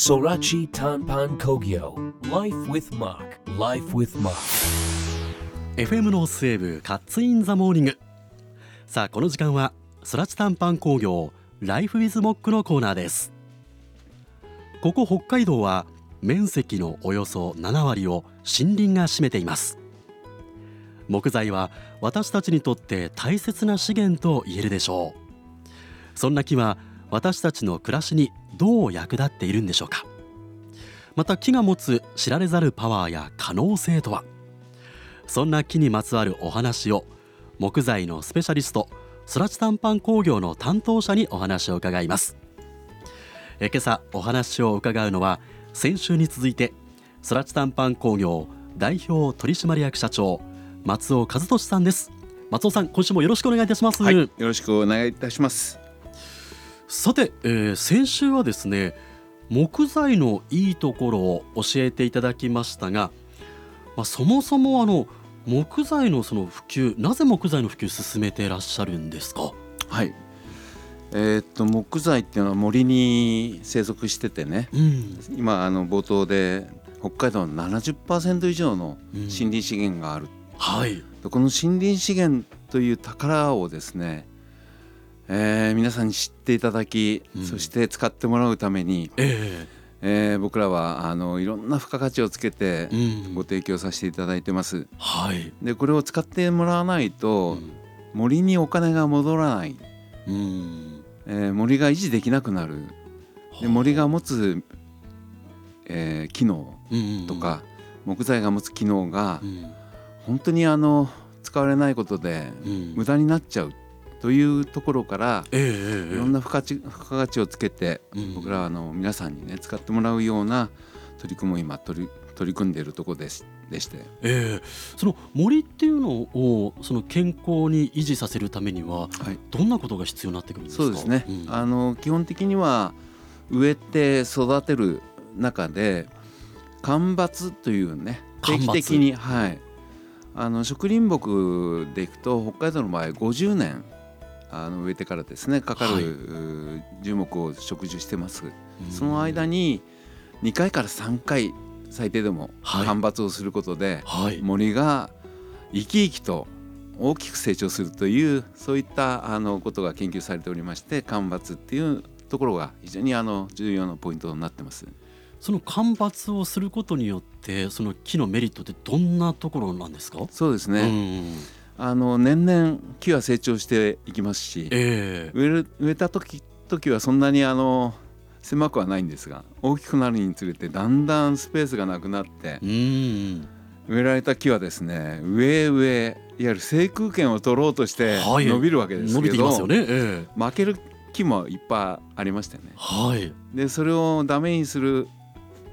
Sorachi Tanpan Kogyo Life with Mark Life with Mark. FM の西部カッツインザモーニングさあこの時間はそらち短パン工業ライフウィズモックのコーナーです。ここ北海道は面積のおよそ7割を森林が占めています。木材は私たちにとって大切な資源と言えるでしょう。そんな木は私たちの暮らしにどう役立っているんでしょうか？また木が持つ知られざるパワーや可能性とは？そんな木にまつわるお話を木材のスペシャリストスラチ短パン工業の担当者にお話を伺います。え今朝お話を伺うのは先週に続いてスラチ短パン工業代表取締役社長松尾和俊さんです。松尾さん今週もよろしくお願いいたします、はい、よろしくお願いいたします。さて、えー、先週はですね木材のいいところを教えていただきましたが、まあ、そもそもあの木材のその普及なぜ木材の普及進めていらっしゃるんですか？はい。えー、っと木材っていうのは森に生息しててね、うん、今あの冒頭で北海道の70%以上の森林資源がある、うん、はい。この森林資源という宝をですねえー、皆さんに知っていただき、うん、そして使ってもらうために、えー、えー、僕らはあのいろんな付加価値をつけてご提供させていただいてます。うん、はい、でこれを使ってもらわないと、うん、森にお金が戻らない、うん。えー、森が維持できなくなる。で森が持つ、えー、機能とか、木材が持つ機能が、本当にあの使われないことで無駄になっちゃうというところから、えー、いろんな付加付加価値をつけて、うん、僕らはあの皆さんにね使ってもらうような取り組みを今取り取り組んでいるところですでして、えー、その森っていうのをその健康に維持させるためには、はい、どんなことが必要になってくるんですか？そうですね、うん、あの基本的には植えて育てる中で間伐というね定期的にはい。あの植林木でいくと北海道の場合50年あの植えてからですねかかる、樹木を植樹してます、その間に2回から3回最低でも間伐をすることで、はい、森が生き生きと大きく成長するというそういったあのことが研究されておりまして間伐っていうところが非常にあの重要なポイントになってます。その間伐をすることによってその木のメリットってどんなところなんですか？そうですね、うんあの年々木は成長していきますし、えー、植え。る植えた時時はそんなにあの狭くはないんですが大きくなるにつれてだんだんスペースがなくなって植えられた木はですね上へ上いわゆる制空権を取ろうとして伸びるわけですけど、はいね。えー、負ける木もいっぱいありましたよね。はい、でそれをダメにする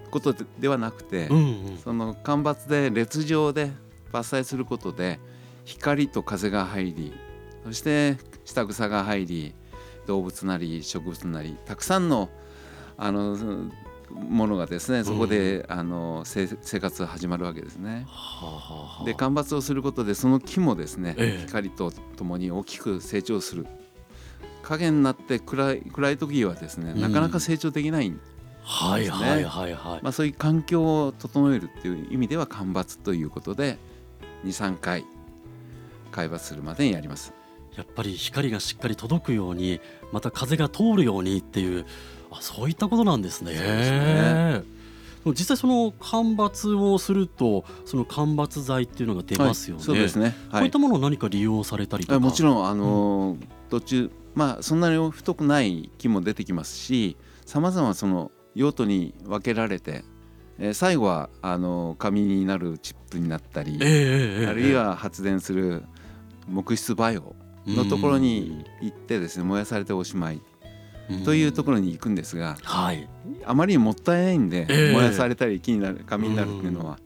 ことではなくて、うんうん、その間伐で列状で伐採することで光と風が入りそして下草が入り動物なり植物なりたくさんのあのものがですねそこで、うん、あの生活が始まるわけですね。はあはあ、で間伐をすることでその木もですね、ええ、光とともに大きく成長する影になって暗い暗い時はですね、うん、なかなか成長できないんですね。はいはいはいはい。まあそういう環境を整えるっていう意味では間伐ということで23回会話するまでにやりますやっぱり光がしっかり届くようにまた風が通るようにっていうあそういったことなんですね。そうですね実際その間伐をするとその間伐材っていうのが出ますよね。はい、そうですね、はい、こういったものを何か利用されたりとか。もちろんあの、うん、途中まあそんなに太くない木も出てきますし、さまざまその用途に分けられてえー、最後はあの紙になるチップになったり、えー、あるいは発電する木質バイオのところに行ってですね燃やされておしまいというところに行くんですが、はい、あまりにもったいないんで、燃やされたり木になる紙になるっていうのは。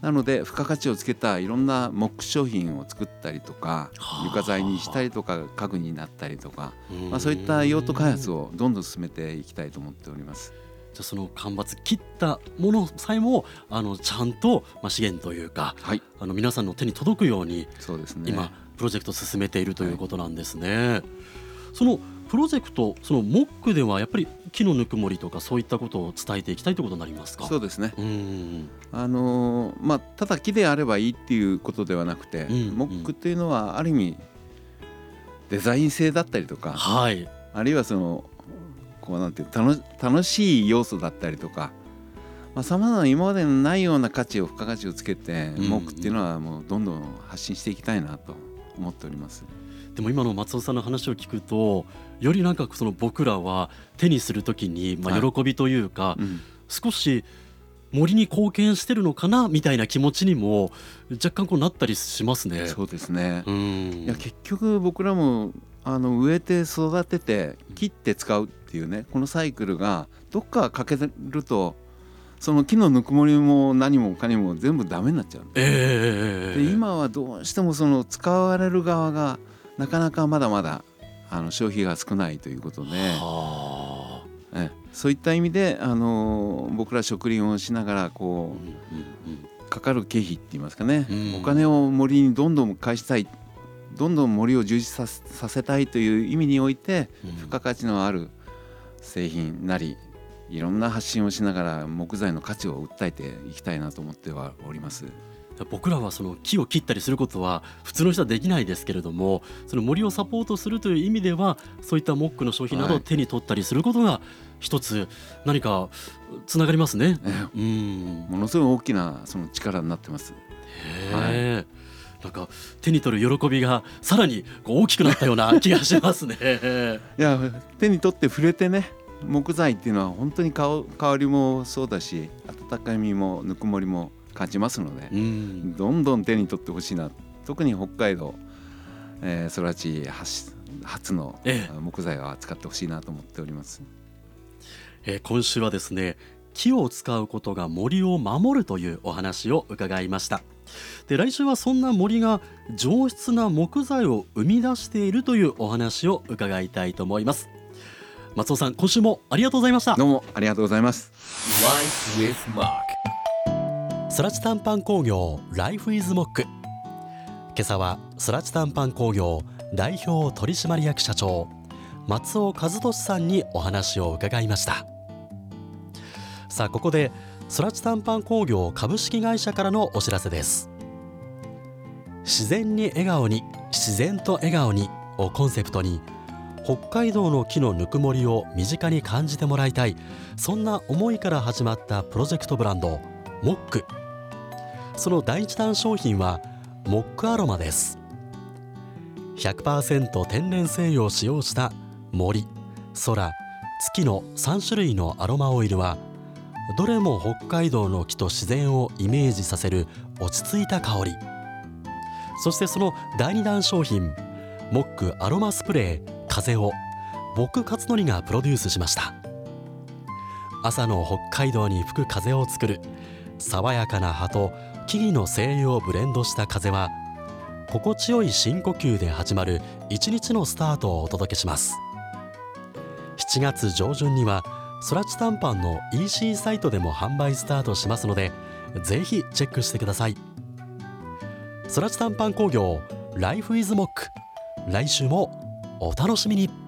なので付加価値をつけたいろんな木商品を作ったりとか床材にしたりとか家具になったりとか、まあ、そういった用途開発をどんどん進めていきたいと思っております。じゃその間伐切ったものさえもあのちゃんと、まあ、資源というか、はい、あの皆さんの手に届くようにそうです、ね、今プロジェクト進めているということなんですね。はい、そのプロジェクトそのモックではやっぱり木のぬくもりとかそういったことを伝えていきたいということになりますか？そうですね。うん。あのーまあただ木であればいいっていうことではなくて、うん。モックっていうのはある意味デザイン性だったりとかはい。あるいはそのこうなんて楽しい要素だったりとかさまざ、まな今までにないような価値を付加価値をつけて、うん。モックっていうのはもうどんどん発信していきたいなと思っております。でも今の松尾さんの話を聞くとよりなんかその僕らは手にするときにまあはい。喜びというか、うん。少し森に貢献してるのかなみたいな気持ちにも若干こうなったりしますね。そうですね、うん。いや結局僕らもあの植えて育てて切って使うっていうねこのサイクルがどっか欠けるとその木のぬくもりも何もかにも全部ダメになっちゃうええ。で今はどうしてもその使われる側がなかなかまだまだあの消費が少ないということで、はあえそういった意味で、あの僕ら植林をしながらこうんうんうんうかかる経費って言いますかね、うん。お金を森にどんどん返したい。どんどん森を充実させさせたいという意味においてうん。付加価値のある製品なりいろんな発信をしながら木材の価値を訴えていきたいなと思ってはおります。僕らはその木を切ったりすることは普通の人はできないですけれどもその森をサポートするという意味ではそういったモックの商品などをはい手に取ったりすることが一つ何かつながりますね。えうんものすごい大きなその力になってます。へえ、なんか手に取る喜びがさらに大きくなったような気がしますね。いや手に取って触れてね木材っていうのは本当に香香りもそうだし温かみもぬくもりも感じますのでう、ん、どんどん手に取ってほしいな。特に北海道、えー、空知発初のええ。木材を扱ってほしいなと思っております。えー今週はですね木を使うことが森を守るというお話を伺いました。で来週はそんな森が上質な木材を生み出しているというお話を伺いたいと思います。松尾さん今週もありがとうございました。どうもありがとうございます。Life with Mark. スラチ短パン工業ライフイズモック。今朝はスラチ短パン工業代表取締役社長松尾和俊さんにお話を伺いました。さあここでスラチ短パン工業株式会社からのお知らせです。自然に笑顔に自然と笑顔にをコンセプトに北海道の木のぬくもりを身近に感じてもらいたいそんな思いから始まったプロジェクトブランドモック。その第一弾商品はモックアロマです。100%天然精油を使用した森空月の3種類のアロマオイルはどれも北海道の木と自然をイメージさせる落ち着いた香り。そしてその第二弾商品モックアロマスプレー風を僕勝則がプロデュースしました。朝の北海道に吹く風を作る爽やかな葉と木々の精油をブレンドした風は心地よい深呼吸で始まる一日のスタートをお届けします。7月上旬にはソラチ短パンの EC サイトでも販売スタートしますのでぜひチェックしてください。ソラチ短パン工業ライフイズモック来週もお楽しみに。